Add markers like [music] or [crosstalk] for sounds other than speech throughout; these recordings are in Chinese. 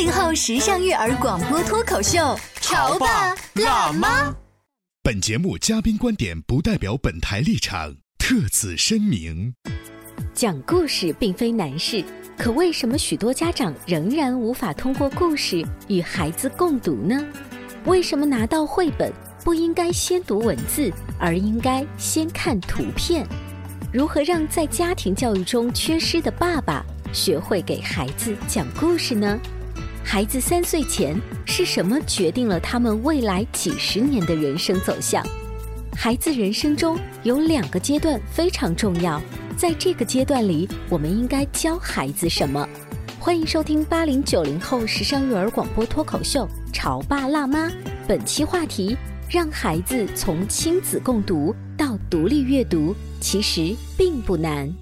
八零后时尚育儿广播脱口秀，潮爸辣妈。本节目嘉宾观点不代表本台立场，特此声明。讲故事并非难事，可为什么许多家长仍然无法通过故事与孩子共读呢？为什么拿到绘本不应该先读文字，而应该先看图片？如何让在家庭教育中缺失的爸爸学会给孩子讲故事呢？孩子三岁前是什么决定了他们未来几十年的人生走向？孩子人生中有两个阶段非常重要，在这个阶段里，我们应该教孩子什么？欢迎收听八零九零后时尚育儿广播脱口秀《潮爸辣妈》，本期话题：让孩子从亲子共读到独立阅读，其实并不难。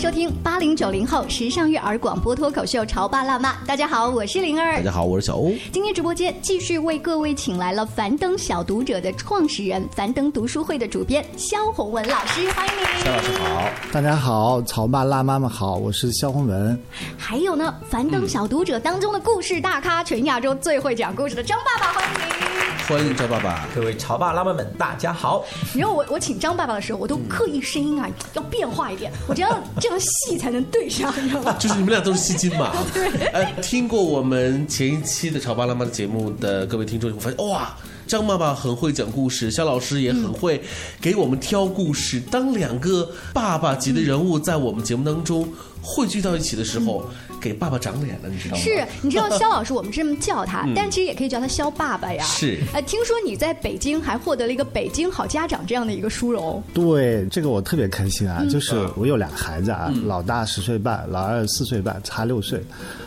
收听八零九零后时尚育儿广播脱口秀《潮爸辣妈》。大家好，我是灵儿。大家好，我是小欧。今天直播间继续为各位请来了樊登小读者的创始人、樊登读书会的主编肖红文老师，欢迎你。肖老师好，大家好，潮爸辣妈们好，我是肖红文。还有呢，樊登小读者当中的故事大咖，全亚洲最会讲故事的张爸爸，欢迎你。欢迎张爸爸，各位潮爸辣妈们，大家好。[laughs] 然后我我请张爸爸的时候，我都刻意声音啊要变化一点，我觉得这样戏才能对上，你知道吗？[laughs] 就是你们俩都是戏精嘛。[laughs] 对。呃，听过我们前一期的潮爸辣妈的节目的各位听众，会发现哇，张爸爸很会讲故事，肖老师也很会给我们挑故事。当两个爸爸级的人物在我们节目当中汇聚到一起的时候，给爸爸长脸了，你知道吗？是，你知道肖老师，我们这么叫他，但其实也可以叫他肖爸爸呀。是。呃，听说你在北京还获得了一个北京好家长这样的一个殊荣。对，这个我特别开心啊！就是我有俩孩子啊，老大十岁半，老二四岁半，差六岁。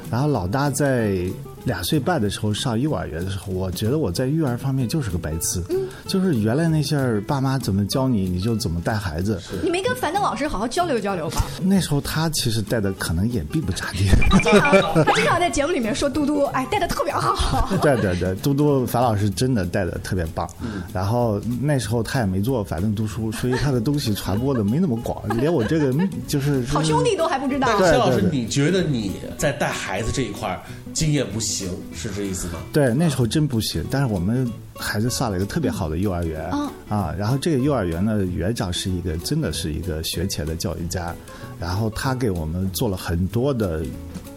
然后老大在俩岁半的时候上幼儿园的时候，我觉得我在育儿方面就是个白痴。嗯。就是原来那些爸妈怎么教你，你就怎么带孩子。你没跟樊登老师好好交流交流吧？那时候他其实带的可能也并不咋地。他经常他经常在节目里面说嘟嘟，哎，带的特别好。[laughs] 对对对，嘟嘟樊老师真的带的特别棒。然后那时候他也没做樊登读书，所以他的东西传播的没那么广，连我这个就是好兄弟都还不知道。肖老师，你觉得你在带孩子这一块经验不行，是这意思吗？对，那时候真不行。但是我们孩子上了一个特别好的幼儿园啊，然后这个幼儿园的园长是一个真的是一个学前的教育家，然后他给我们做了很多的，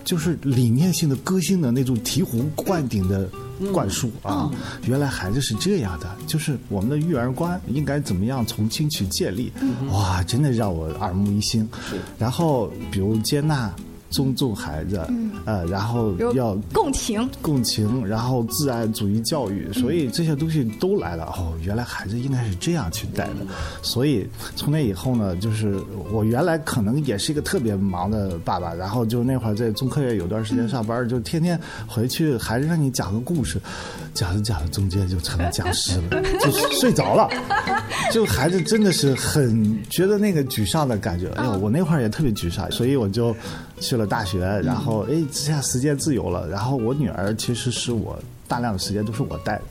就是理念性的、个性的那种醍醐灌顶的灌输啊。原来孩子是这样的，就是我们的育儿观应该怎么样从轻去建立，哇，真的让我耳目一新。然后比如接纳。尊重孩子，呃，然后要共情，共情，然后自然主义教育，所以这些东西都来了。哦，原来孩子应该是这样去带的。所以从那以后呢，就是我原来可能也是一个特别忙的爸爸，然后就那会儿在中科院有段时间上班，就天天回去，还是让你讲个故事，讲着讲着中间就成了僵尸了，[laughs] 就睡着了。就孩子真的是很觉得那个沮丧的感觉。哎呦，我那会儿也特别沮丧，所以我就去了大学，然后哎，这下时间自由了。然后我女儿其实是我大量的时间都是我带的，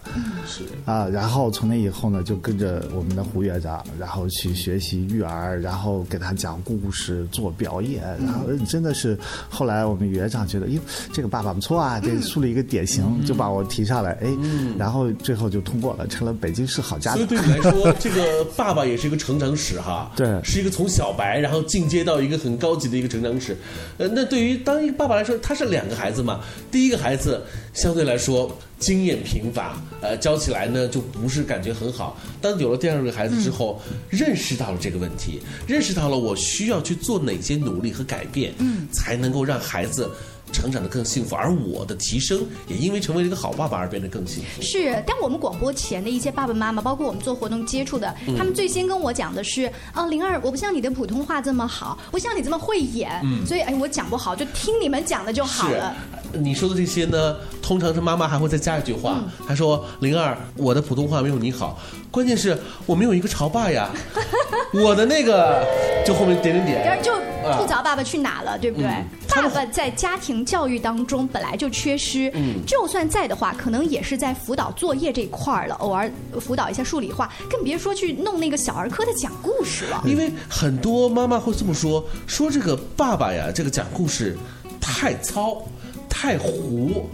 是啊。然后从那以后呢，就跟着我们的胡院长，然后去学习育儿，然后给他讲故事、做表演。然后真的是后来我们园长觉得，哟，这个爸爸不错啊，这树立一个典型，就把我提上来，哎，然后最后就通过了，成了北京市好家长。所以对你来说，[laughs] 这个爸爸也是一个成长史哈。对，是一个从小白，然后进阶到一个很高级的一个成长史。呃，那对于当一个爸爸来说，他是两个孩子嘛，第一个孩子相对来说经验贫乏，呃，教起来呢就不是感觉很好。当有了第二个孩子之后，认识到了这个问题，认识到了我需要去做哪些努力和改变，嗯，才能够让孩子。成长的更幸福，而我的提升也因为成为了一个好爸爸而变得更幸福。是，但我们广播前的一些爸爸妈妈，包括我们做活动接触的，他们最先跟我讲的是：啊，灵儿，我不像你的普通话这么好，不像你这么会演，所以哎，我讲不好，就听你们讲的就好了。你说的这些呢，通常是妈妈还会再加一句话，她说：“灵儿，我的普通话没有你好，关键是我没有一个潮爸呀，[laughs] 我的那个就后面点点点，就吐槽爸爸去哪了，对不对？爸爸在家庭教育当中本来就缺失，就算在的话，可能也是在辅导作业这一块儿了，偶尔辅导一下数理化，更别说去弄那个小儿科的讲故事了。因为很多妈妈会这么说，说这个爸爸呀，这个讲故事太糙。”太糊，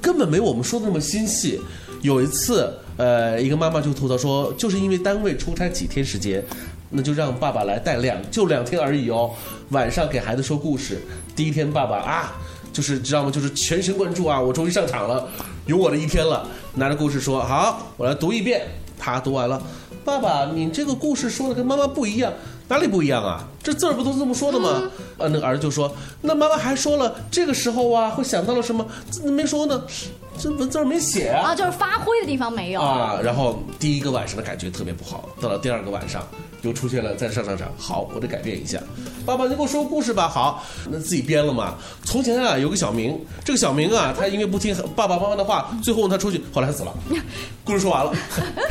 根本没我们说的那么心细。有一次，呃，一个妈妈就吐槽说，就是因为单位出差几天时间，那就让爸爸来带两，就两天而已哦。晚上给孩子说故事，第一天爸爸啊，就是知道吗？就是全神贯注啊，我终于上场了，有我的一天了。拿着故事说好，我来读一遍。他读完了，爸爸，你这个故事说的跟妈妈不一样。哪里不一样啊？这字儿不都是这么说的吗？呃，那个儿子就说：“那妈妈还说了，这个时候啊，会想到了什么？没说呢，这文字没写啊。”啊，就是发挥的地方没有啊。然后第一个晚上的感觉特别不好，到了第二个晚上又出现了在上上场。好，我得改变一下。爸爸，你给我说个故事吧。好，那自己编了嘛。从前啊，有个小明，这个小明啊，他因为不听爸爸妈妈的话，最后他出去，后来他死了。故事说完了，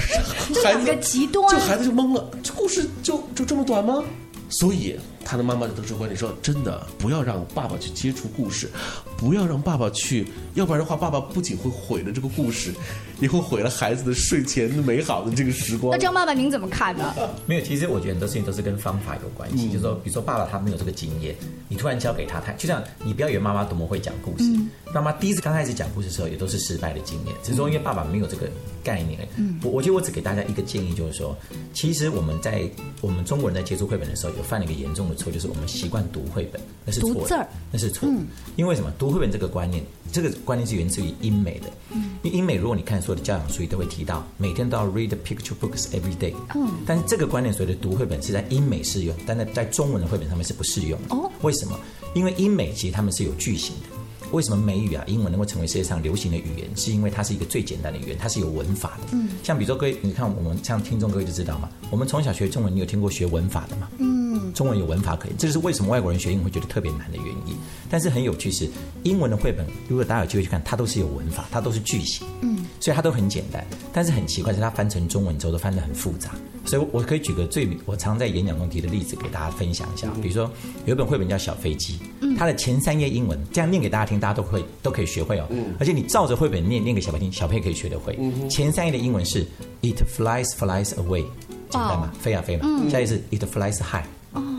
[laughs] 孩子极端，这孩子就懵了，这故事就就这么短。吗？所以他的妈妈就得出观点说：“真的，不要让爸爸去接触故事，不要让爸爸去，要不然的话，爸爸不仅会毁了这个故事，也会毁了孩子的睡前美好的这个时光。”那张爸爸您怎么看呢？没有，其实我觉得很多事情都是跟方法有关系。就是说，比如说爸爸他没有这个经验，你突然教给他，他就像你不要以为妈妈多么会讲故事，妈妈第一次刚开始讲故事的时候也都是失败的经验，只是说因为爸爸没有这个概念。嗯，我我觉得我只给大家一个建议，就是说，其实我们在我们中国人在接触绘本的时候有。犯了一个严重的错，就是我们习惯读绘本，那是错的，那是错。因为什么？读绘本这个观念，这个观念是源自于英美的。因为英美，如果你看所有的教养书，都会提到每天都要 read picture books every day。嗯，但是这个观念所谓的读绘本是在英美适用，但在在中文的绘本上面是不适用。哦，为什么？因为英美其实他们是有句型的。为什么美语啊、英文能够成为世界上流行的语言？是因为它是一个最简单的语言，它是有文法的。嗯，像比如说各位，你看我们像听众各位就知道嘛，我们从小学中文，你有听过学文法的吗？嗯，中文有文法可以，这就是为什么外国人学英文会觉得特别难的原因。但是很有趣是，英文的绘本，如果大家有机会去看，它都是有文法，它都是句型。嗯，所以它都很简单。但是很奇怪是，它翻成中文之后都翻得很复杂。所以我可以举个最我常在演讲中提的例子给大家分享一下。比如说有一本绘本叫《小飞机》，它的前三页英文这样念给大家听，大家都会都可以学会哦。而且你照着绘本念念给小朋友听，小朋友可以学得会。前三页的英文是 It flies flies away，简单嘛，飞啊飞嘛。下一页是 It flies high。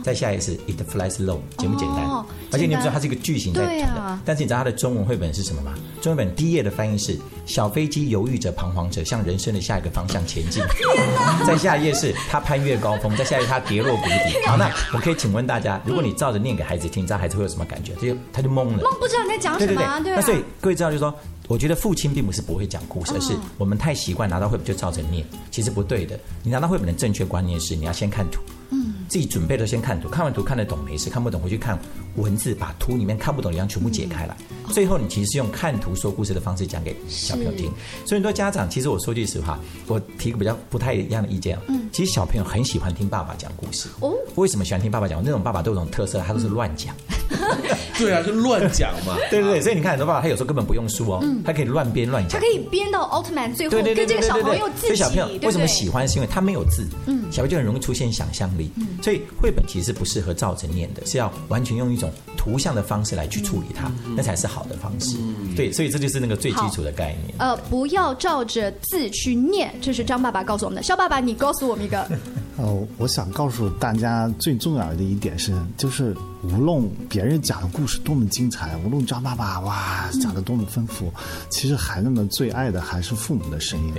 再下一页是 It flies low，简不简单？而且你不知道它是一个句型在讲的。但是你知道它的中文绘本是什么吗？中文本第一页的翻译是小飞机犹豫着、彷徨着，向人生的下一个方向前进。[laughs] [laughs] 在下一页是它攀越高峰，在下一页它跌落谷底。好，那我可以请问大家，如果你照着念给孩子听，你知道孩子会有什么感觉？他就他就懵了，懵不知道你在讲什么。对对对那所以各位知道，就是说，我觉得父亲并不是不会讲故事，而是我们太习惯拿到绘本就照着念，其实不对的。你拿到绘本的正确观念是，你要先看图。自己准备的先看图，看完图看得懂没事，看不懂回去看文字，把图里面看不懂的地方全部解开来。最后你其实是用看图说故事的方式讲给小朋友听。所以很多家长，其实我说句实话，我提个比较不太一样的意见。嗯，其实小朋友很喜欢听爸爸讲故事。哦，为什么喜欢听爸爸讲？那种爸爸都有种特色，他都是乱讲。[laughs] 对啊，就乱讲嘛。[laughs] 对对对，所以你看很多爸爸，他有时候根本不用书哦，他可以乱编乱讲。他可以编到奥特曼最后跟这个小朋友自己。所以小朋友为什么喜欢？是因为他没有字，嗯，小朋友就很容易出现想象力。所以绘本其实不适合照着念的，是要完全用一种图像的方式来去处理它，那才是好的方式。对，所以这就是那个最基础的概念。呃，不要照着字去念，这是张爸爸告诉我们的。肖爸爸，你告诉我们一个。哦，我想告诉大家最重要的一点是，就是无论别人讲的故事多么精彩，无论张爸爸哇讲的多么丰富，其实孩子们最爱的还是父母的声音。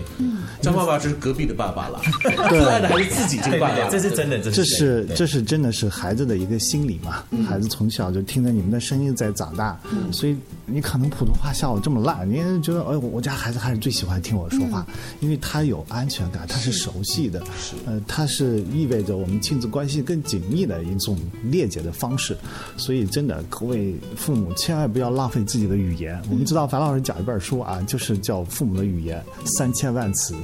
张爸爸这是隔壁的爸爸了，[laughs] 对最爱的还是自己这个爸爸。这是真的，这这是是这是真的是孩子的一个心理嘛？孩子从小就听着你们的声音在长大，所以你可能普通话像我这么烂，你也觉得哎，我家孩子还是最喜欢听我说话，因为他有安全感，他是熟悉的，呃，他是是意味着我们亲子关系更紧密的一种链接的方式，所以真的各位父母千万不要浪费自己的语言。我们知道樊老师讲一本书啊，就是叫《父母的语言》，三千万词，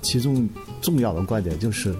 其中重要的观点就是。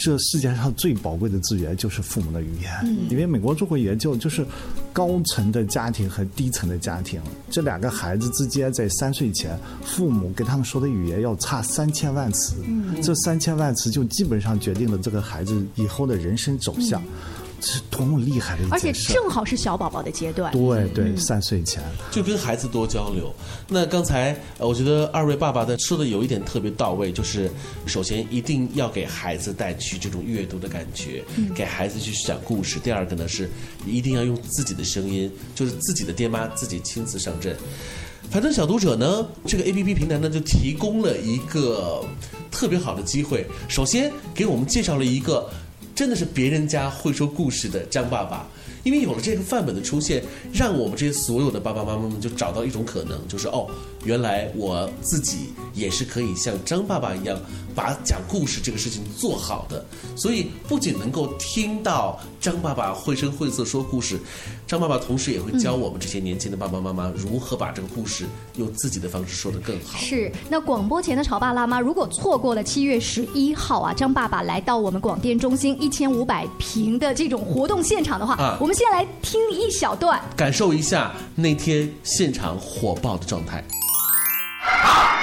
这世界上最宝贵的资源就是父母的语言，因为美国做过研究，就是高层的家庭和低层的家庭，这两个孩子之间在三岁前，父母跟他们说的语言要差三千万词，这三千万词就基本上决定了这个孩子以后的人生走向，这是多么厉害的一而且。正好是小宝宝的阶段。对对，三岁前，就跟孩子多交流。那刚才呃，我觉得二位爸爸的说的有一点特别到位，就是首先一定要给孩子带去这种阅读的感觉，给孩子去讲故事。第二个呢是一定要用自己的声音，就是自己的爹妈自己亲自上阵。反正小读者呢，这个 A P P 平台呢就提供了一个特别好的机会，首先给我们介绍了一个真的是别人家会说故事的张爸爸。因为有了这个范本的出现，让我们这些所有的爸爸妈妈们就找到一种可能，就是哦，原来我自己也是可以像张爸爸一样，把讲故事这个事情做好的。所以不仅能够听到张爸爸绘声绘色说故事，张爸爸同时也会教我们这些年轻的爸爸妈妈如何把这个故事用自己的方式说得更好。是，那广播前的潮爸辣妈，如果错过了七月十一号啊，张爸爸来到我们广电中心一千五百平的这种活动现场的话，啊我们先来听一小段。感受一下那天现场火爆的状态。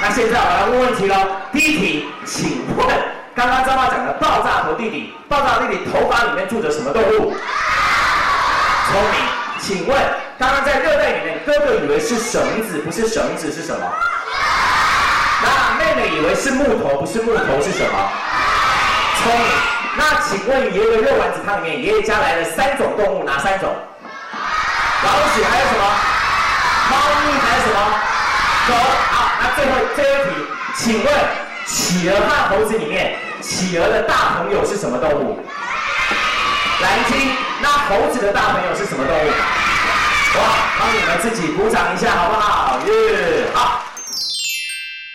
那现在我来问问题喽。第一题，请问刚刚张爸讲的爆炸头弟弟，爆炸弟弟头发里面住着什么动物？聪明。请问刚刚在热带里面，哥哥以为是绳子，不是绳子是什么？那妹妹以为是木头，不是木头是什么？聪明。那请问爷爷的肉丸子汤里面，爷爷家来了三种动物，哪三种？老鼠还有什么？猫咪还有什么？狗。最后这一题，请问企鹅和猴子里面，企鹅的大朋友是什么动物？蓝鲸。那猴子的大朋友是什么动物？哇，帮你们自己鼓掌一下好不好？耶，好。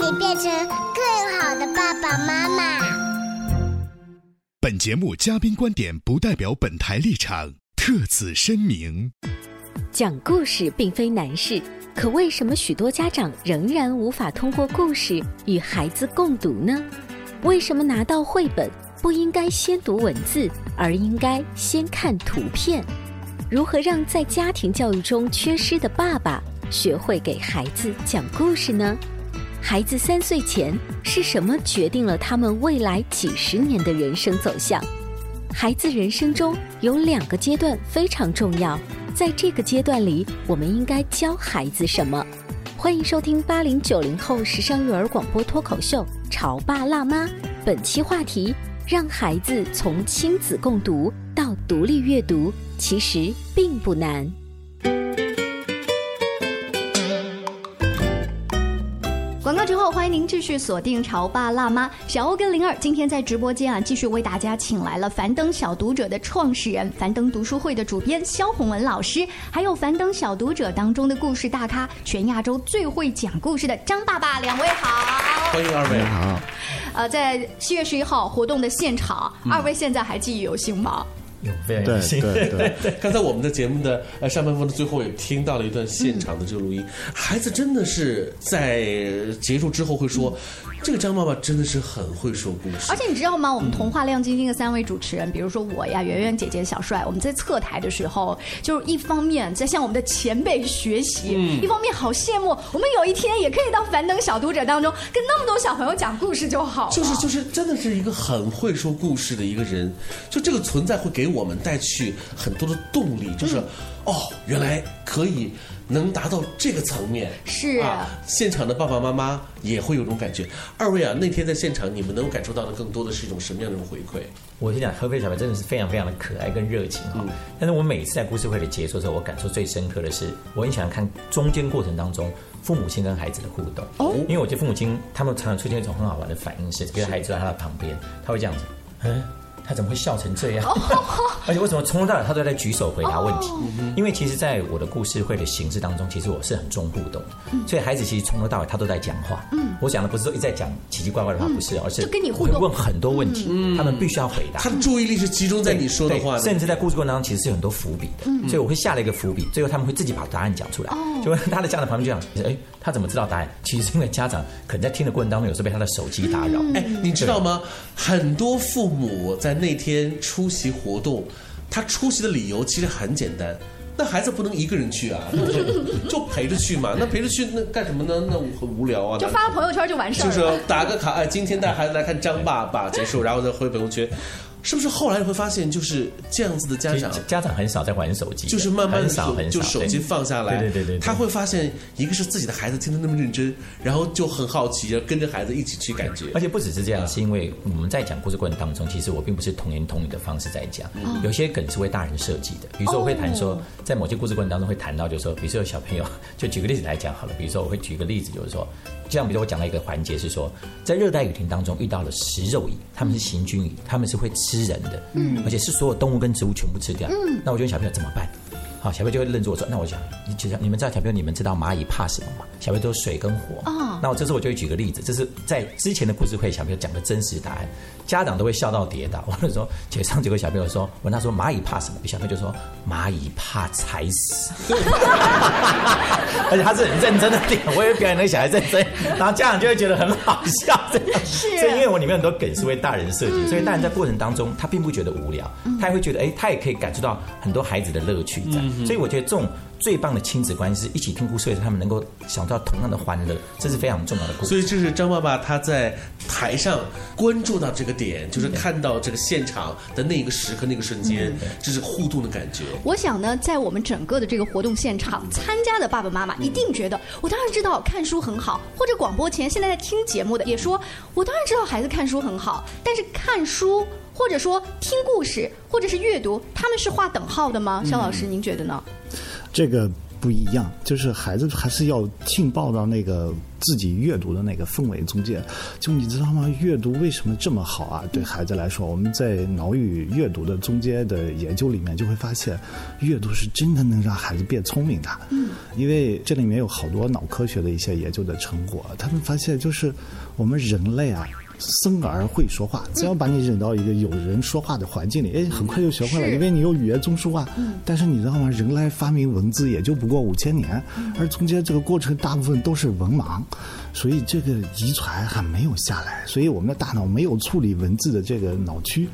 你变成更好的爸爸妈妈。本节目嘉宾观点不代表本台立场，特此声明。讲故事并非难事，可为什么许多家长仍然无法通过故事与孩子共读呢？为什么拿到绘本不应该先读文字，而应该先看图片？如何让在家庭教育中缺失的爸爸学会给孩子讲故事呢？孩子三岁前是什么决定了他们未来几十年的人生走向？孩子人生中有两个阶段非常重要，在这个阶段里，我们应该教孩子什么？欢迎收听八零九零后时尚育儿广播脱口秀《潮爸辣妈》，本期话题：让孩子从亲子共读到独立阅读，其实并不难。欢迎您继续锁定《潮爸辣妈》。小欧跟灵儿今天在直播间啊，继续为大家请来了樊登小读者的创始人、樊登读书会的主编肖红文老师，还有樊登小读者当中的故事大咖，全亚洲最会讲故事的张爸爸，两位好。欢迎二位好。呃，在七月十一号活动的现场，嗯二位现在还记忆犹新吗？有非常对有心。[laughs] 对对，对，刚才我们的节目的呃上半部分的最后也听到了一段现场的这个录音，孩子真的是在结束之后会说，这个张爸爸真的是很会说故事而。且你知道吗？我们童话亮晶晶的三位主持人，比如说我呀、圆圆姐姐、小帅，我们在侧台的时候，就是一方面在向我们的前辈学习，嗯一方面好羡慕我们有一天也可以到樊登小读者当中，跟那么多小朋友讲故事就好了。就是就是，真的是一个很会说故事的一个人，就这个存在会给我们带去很多的动力，就是、哦，原来可以能达到这个层面。是啊，现场的爸爸妈妈也会有种感觉。二位啊，那天在现场，你们能够感受到的更多的是一种什么样的一种回馈？我跟你讲，合肥小白真的是非常非常的可爱跟热情哈、嗯但是我每次在故事会的结束的时候，我感受最深刻的是，我很喜欢看中间过程当中父母亲跟孩子的互动。哦，因为我觉得父母亲他们常常出现一种很好玩的反应是，比如孩子坐在他的旁边，他会这样子，嗯。他怎么会笑成这样？[laughs] 而且为什么从头到尾他都在举手回答问题？因为其实，在我的故事会的形式当中，其实我是很重互动的，所以孩子其实从头到尾他都在讲话。嗯。我讲的不是说一直在讲奇奇怪怪的话，不是，而是就跟你互动。我会问很多问题，他们必须要回答。他的注意力是集中在你说的话，甚至在故事过程当中，其实是有很多伏笔的，嗯。所以我会下了一个伏笔，最后他们会自己把答案讲出来。就他的家长旁边就讲，哎，他怎么知道答案？其实是因为家长可能在听的过程当中，有时候被他的手机打扰。哎，你知道吗？很多父母在那天出席活动，他出席的理由其实很简单。那孩子不能一个人去啊，那 [laughs] 就就陪着去嘛。[laughs] 那陪着去那干什么呢？那很无聊啊。就发个朋友圈就完事儿就。是打个卡，哎，今天带孩子来看张爸爸结束，然后再回朋友圈。是不是后来你会发现，就是这样子的家长，家长很少在玩手机，就是慢慢很少手很少就手机放下来，对对对对对他会发现一个是自己的孩子听得那么认真，然后就很好奇，然后跟着孩子一起去感觉。而且不只是这样，是因为我们在讲故事过程当中，其实我并不是童言童语的方式在讲，嗯有些梗是为大人设计的。比如说，我会谈说哦，在某些故事过程当中会谈到，就是说，比如说有小朋友，就举个例子来讲好了。比如说，我会举个例子，就是说，这样，比如说我讲到一个环节是说，在热带雨林当中遇到了食肉蚁，它们是行军蚁，它们是会吃人的，嗯而且是所有动物跟植物全部吃掉。嗯那我觉得小朋友怎么办？好，小朋友就会愣住我说：“那我想，你其实你们知道小朋友你们知道蚂蚁怕什么吗？小朋友都是水跟火。哦那我这次我就会举个例子，这是在之前的故事会小朋友讲的真实答案，家长都会笑到跌倒。我就说，结上几个小朋友说，问他说蚂蚁怕什么？小朋友就说蚂蚁怕踩死。[laughs] 而且他是很认真的点，我也表演那个小孩认真，然后家长就会觉得很好笑。这样是所以因为我里面很多梗是为大人设计，所以大人在过程当中他并不觉得无聊，他也会觉得哎，他也可以感受到很多孩子的乐趣在。所以我觉得这种最棒的亲子关系是一起听故事会，他们能够享受到同样的欢乐，这是非常重要的故事。所以这是张爸爸他在台上关注到这个点，就是看到这个现场的那个时刻、那个瞬间，这是互动的感觉。我想呢，在我们整个的这个活动现场参加的爸爸妈妈一定觉得，我当然知道看书很好，或者广播前现在在听节目的也说，我当然知道孩子看书很好，但是看书或者说听故事或者是阅读，他们是划等号的吗？肖老师，您觉得呢？这个不一样，就是孩子还是要浸泡到那个自己阅读的那个氛围中间。就你知道吗？阅读为什么这么好啊？对孩子来说，我们在脑语阅读的中间的研究里面就会发现，阅读是真的能让孩子变聪明的。嗯，因为这里面有好多脑科学的一些研究的成果，他们发现就是我们人类啊。生而会说话，只要把你扔到一个有人说话的环境里，哎，很快就学会了，因为你有语言中枢啊。嗯但是你知道吗？人来发明文字也就不过五千年，而中间这个过程大部分都是文盲，所以这个遗传还没有下来，所以我们的大脑没有处理文字的这个脑区。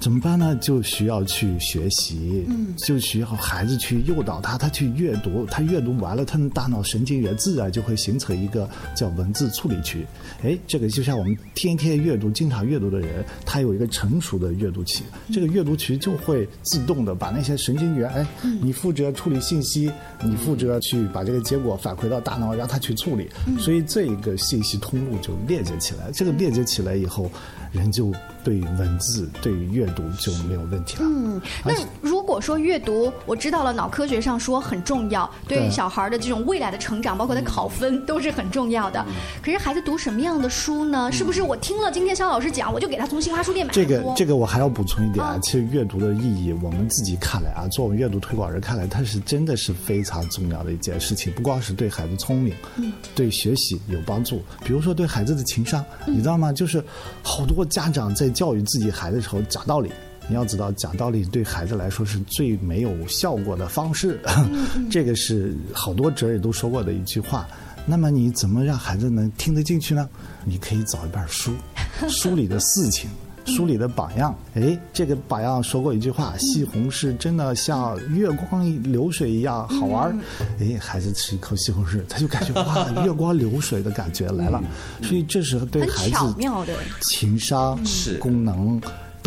怎么办呢？就需要去学习，嗯。就需要孩子去诱导他，他去阅读，他阅读完了，他的大脑神经元自然就会形成一个叫文字处理区。哎，这个就像我们天天阅读、经常阅读的人，他有一个成熟的阅读期，这个阅读区就会自动的把那些神经元，哎，你负责处理信息，你负责去把这个结果反馈到大脑，让他去处理，所以这一个信息通路就链接起来。这个链接起来以后，人就对文字、对阅读就没有问题了。嗯，那如果说阅读，我知道了，脑科学上说很重要，对对小孩的这种未来的成长，包括他考分都是很重要的。可是孩子读什么样的书呢？是不是我听了今天肖老师讲，我就给他从新华书店买这个这个我还要补充一点啊，其实阅读的意义，我们自己看来啊，做我们阅读推广人看来，它是真的是非常重要的一件事情，不光是对孩子聪明，嗯对学习有帮助，比如说对孩子的情商，嗯你知道吗？就是好多家长在教育自己孩子的时候讲道理。你要知道，讲道理对孩子来说是最没有效果的方式，[laughs] 这个是好多哲人都说过的一句话。那么你怎么让孩子能听得进去呢？你可以找一本书，[laughs] 书里的事情。书里的榜样，哎，这个榜样说过一句话：“西红柿真的像月光流水一样好玩儿。”哎，孩子吃一口西红柿，他就感觉哇，[laughs] 月光流水的感觉来了。所以这时候对孩子巧妙的。情商、是功能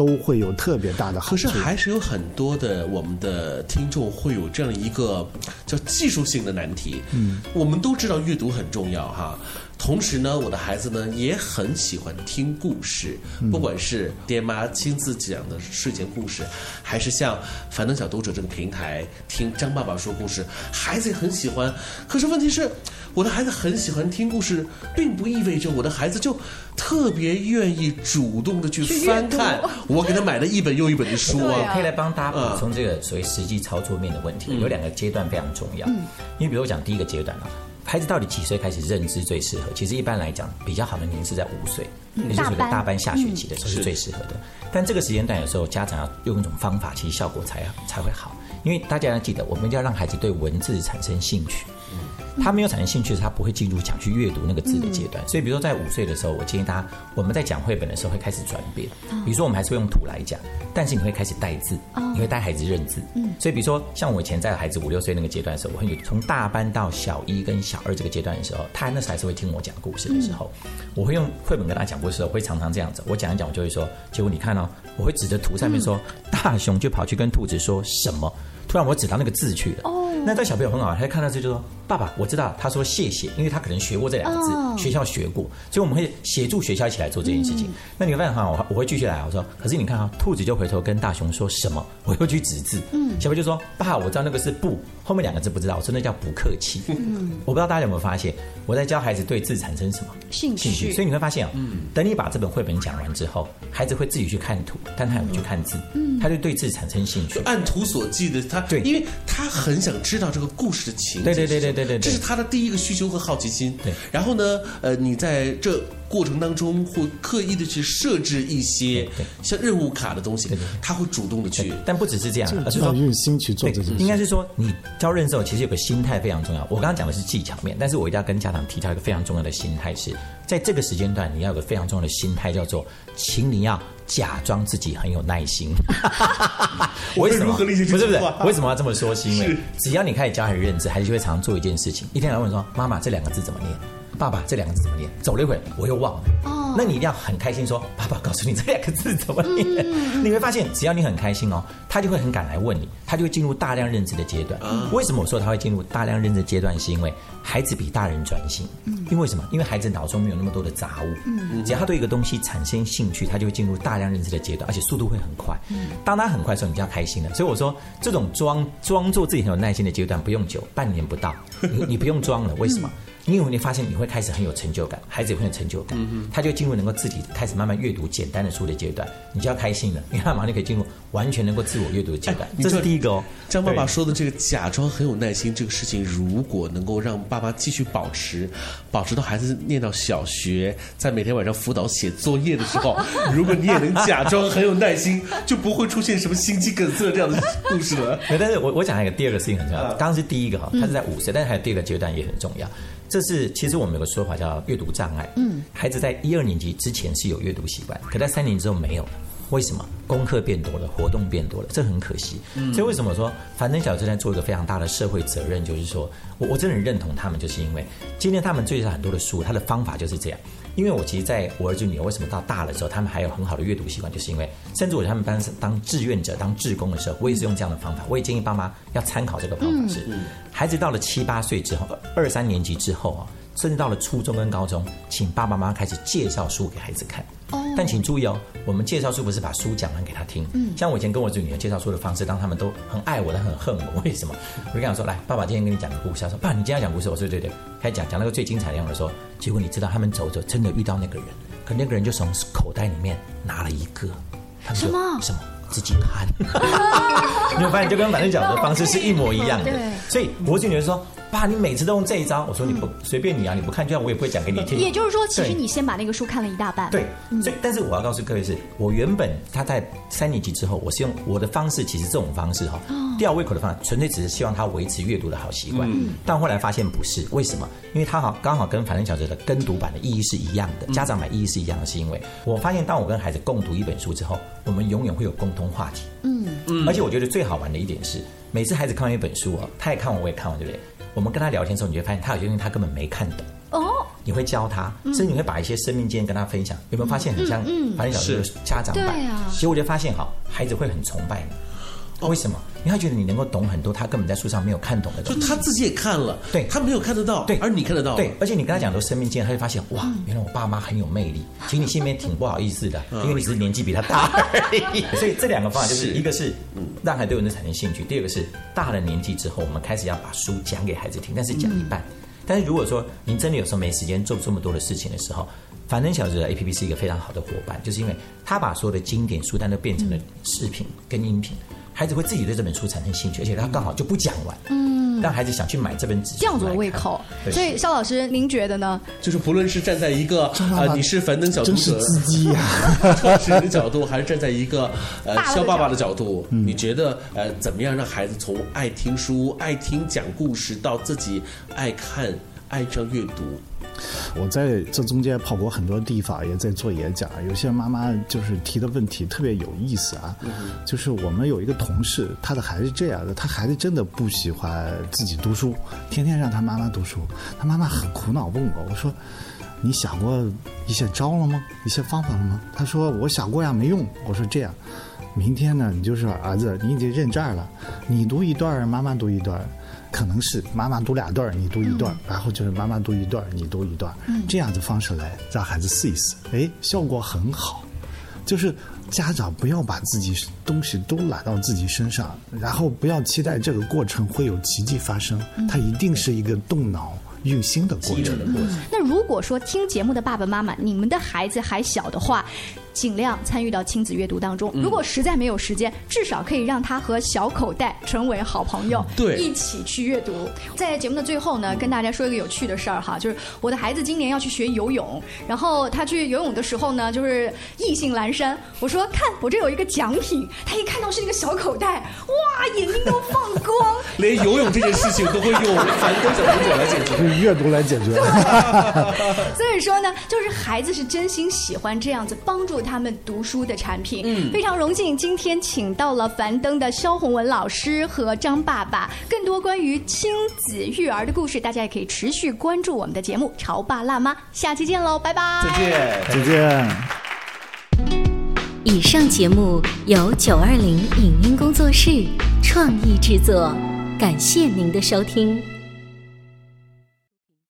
都会有特别大的好处。可是还是有很多的我们的听众会有这样一个叫技术性的难题。嗯，我们都知道阅读很重要哈。同时呢，我的孩子呢也很喜欢听故事，嗯不管是爹妈亲自讲的睡前故事，还是像樊登小读者这个平台听张爸爸说故事，孩子也很喜欢。可是问题是，我的孩子很喜欢听故事，并不意味着我的孩子就特别愿意主动的去翻 [laughs] 看我给他买的一本又一本的书我啊。可以来帮大家补充这个所谓实际操作面的问题。嗯有两个阶段非常重要，嗯因为比如我讲第一个阶段啊，孩子到底几岁开始认知最适合？其实一般来讲，比较好的年龄是在五岁，嗯也就是所谓大班下学期的时候嗯是最适合的。但这个时间段有时候家长要用一种方法，其实效果才才会好。因为大家要记得，我们要让孩子对文字产生兴趣。他没有产生兴趣，他不会进入想去阅读那个字的阶段。所以，比如说在五岁的时候，我建议大家，我们在讲绘本的时候会开始转变。比如说，我们还是会用图来讲，但是你会开始带字，你会带孩子认字。嗯所以，比如说像我以前在孩子五六岁那个阶段的时候，我会有从大班到小一跟小二这个阶段的时候，他那时候还是会听我讲故事的时候，我会用绘本跟他讲故事的时候，我会常常这样子，我讲一讲，我就会说，结果你看哦，我会指着图上面说，大熊就跑去跟兔子说什么。突然我指到那个字去了，哦那这小朋友很好，他看到这就说：“爸爸，我知道。”他说：“谢谢。”因为他可能学过这两个字，哦学校学过，所以我们会协助学校一起来做这件事情。嗯那你会发现哈，我我会继续来，我说：“可是你看啊，兔子就回头跟大熊说什么？我又去指字。”嗯小朋友就说：“爸，我知道那个是不，后面两个字不知道，我说那叫不客气。”嗯我不知道大家有没有发现，我在教孩子对字产生什么兴趣兴趣，所以你会发现哦，等你把这本绘本讲完之后，孩子会自己去看图，但他也会去看字，嗯他就对字产生兴趣。按图所记的，他对，因为他很想知道这个故事的情节对对对对对对对这是他的第一个需求和好奇心。对，然后呢，呃，你在这过程当中会刻意的去设置一些像任务卡的东西，他会主动的去，但不只是这样，而是要说用心去做对这件事。应该是说你教认识后，其实有个心态非常重要。我刚刚讲的是技巧面，但是我一定要跟家长提到一个非常重要的心态是，在这个时间段，你要有个非常重要的心态，叫做，请你要假装自己很有耐心。[laughs] 为什么？不是不是，为什么要这么说？是因为只要你开始教孩子认字，孩子就会常做一件事情，一天来问说：“妈妈，这两个字怎么念？”爸爸，这两个字怎么念？走了一会，我又忘了。哦那你一定要很开心说：“爸爸告诉你这两个字怎么念。嗯你会发现，只要你很开心哦，他就会很敢来问你，他就会进入大量认知的阶段。啊为什么我说他会进入大量认知阶段？是因为孩子比大人专心。因为为什么？因为孩子脑中没有那么多的杂物。嗯只要他对一个东西产生兴趣，他就会进入大量认知的阶段，而且速度会很快。嗯当他很快的时候，你就要开心了。所以我说，这种装装作自己很有耐心的阶段不用久，半年不到，你你不用装了。为什么？因为你发现你会开始很有成就感，孩子也会有成就感，他就进入能够自己开始慢慢阅读简单的书的阶段，你就要开心了，因为他马上就可以进入完全能够自我阅读的阶段。这是第一个哦。张爸爸对说的这个假装很有耐心这个事情，如果能够让爸爸继续保持，保持到孩子念到小学，在每天晚上辅导写作业的时候，[laughs] 如果你也能假装很有耐心，就不会出现什么心肌梗塞这样的故事了。[laughs] 对，但是我我讲一个第二个事情很重要，刚刚是第一个哈，嗯他是在五岁，但是还有第二个阶段也很重要。这是其实我们有个说法叫阅读障碍，嗯，孩子在一二年级之前是有阅读习惯，可在三年级之后没有了。为什么？功课变多了，活动变多了，这很可惜。嗯所以为什么我说樊登小正在做一个非常大的社会责任，就是说我我真的很认同他们，就是因为今天他们追了很多的书，他的方法就是这样。因为我其实在我儿子女儿为什么到大了之后，他们还有很好的阅读习惯，就是因为甚至我在他们班上当志愿者、当志工的时候，我也是用这样的方法。我也建议爸妈要参考这个方法是，孩子到了七八岁之后，二三年级之后啊，甚至到了初中跟高中，请爸爸妈妈开始介绍书给孩子看。哦但请注意哦，我们介绍书不是把书讲完给他听。嗯像我以前跟我女儿介绍书的方式，当他们都很爱我，但很恨我，为什么？我就跟他说：“来，爸爸今天跟你讲个故事。”他说：“爸，你今天要讲故事？”我说：“对对。”开始讲讲那个最精彩的样子的时候，结果你知道他们走着真的遇到那个人，可那个人就从口袋里面拿了一个，他们说什么什么自己看。[laughs] 你会发现就跟反正讲的方式是一模一样的对。所以我就女儿说：“爸，你每次都用这一招。”我说：“你不随便你啊，你不看，就像我也不会讲给你听。”也就是说，其实你先把那个书看了一大半。对，所以但是我要告诉各位是，我原本他在三年级之后，我是用我的方式，其实这种方式哈、哦吊胃口的方法，纯粹只是希望他维持阅读的好习惯。嗯但后来发现不是，为什么？因为他好刚好跟《反正小哲》的跟读版的意义是一样的，家长买意义是一样的，是因为我发现当我跟孩子共读一本书之后，我们永远会有共同话题。嗯嗯，而且我觉得最好玩的一点是，每次孩子看完一本书哦，他也看完，我也看完，对不对？我们跟他聊天的时候，你就会发现他有些东西他根本没看懂。哦，你会教他，甚至你会把一些生命经验跟他分享。有没有发现很像嗯嗯反正小的家长版？对啊其实我就发现哈，孩子会很崇拜你。为什么？因为他觉得你能够懂很多他根本在书上没有看懂的东西。就他自己也看了，对他没有看得到，对，而你看得到，对，而且你跟他讲很多生命经验，他会发现哇，原来我爸妈很有魅力。其实你心里面挺不好意思的，[laughs] 因为你只是年纪比他大而已。[laughs] 所以这两个方法就是是一个是让孩子对文字产生兴趣，第二个是大了年纪之后，我们开始要把书讲给孩子听，但是讲一半。但是如果说您真的有时候没时间做这么多的事情的时候，反正小子的 A P P 是一个非常好的伙伴，就是因为他把所有的经典书单都变成了视频跟音频，孩子会自己对这本书产生兴趣，而且他刚好就不讲完，嗯，让孩子想去买这本纸，这样子的胃口。所以肖老师，您觉得呢？就是不论是站在一个啊你是樊登小读真是者刺激呀创始人的角度，还是站在一个呃爸爸的肖爸爸的角度，你觉得呃怎么样让孩子从爱听书、爱听讲故事到自己爱看、爱上阅读？我在这中间跑过很多地方，也在做演讲。有些妈妈就是提的问题特别有意思啊，就是我们有一个同事，他的孩子是这样的，他孩子真的不喜欢自己读书，天天让他妈妈读书，他妈妈很苦恼问我，我说。你想过一些招了吗？一些方法了吗？他说我想过呀，没用。我说这样，明天呢，你就是儿子，你已经认账了，你读一段儿，妈妈读一段儿，可能是妈妈读两段儿，你读一段儿，然后就是妈妈读一段儿，你读一段这样的方式来让孩子试一试，哎，效果很好。就是家长不要把自己东西都揽到自己身上，然后不要期待这个过程会有奇迹发生，它一定是一个动脑用心的过程。那如果说听节目的爸爸妈妈，你们的孩子还小的话，尽量参与到亲子阅读当中。嗯如果实在没有时间，至少可以让他和小口袋成为好朋友，[laughs] 对一起去阅读。在节目的最后呢，跟大家说一个有趣的事儿哈，就是我的孩子今年要去学游泳，然后他去游泳的时候呢，就是意兴阑珊。我说看我这有一个奖品，他一看到是一个小口袋，哇，眼睛都放光。[laughs] 连游泳这件事情都会用樊登小读者来解决。用阅读来解决。所以说呢，就是孩子是真心喜欢这样子帮助他们读书的产品。嗯非常荣幸今天请到了樊登的肖红文老师和张爸爸，更多关于亲子育儿的故事，大家也可以持续关注我们的节目《潮爸辣妈》，下期见喽，拜拜。再见。再见。以上节目由九二零影音工作室创意制作，感谢您的收听。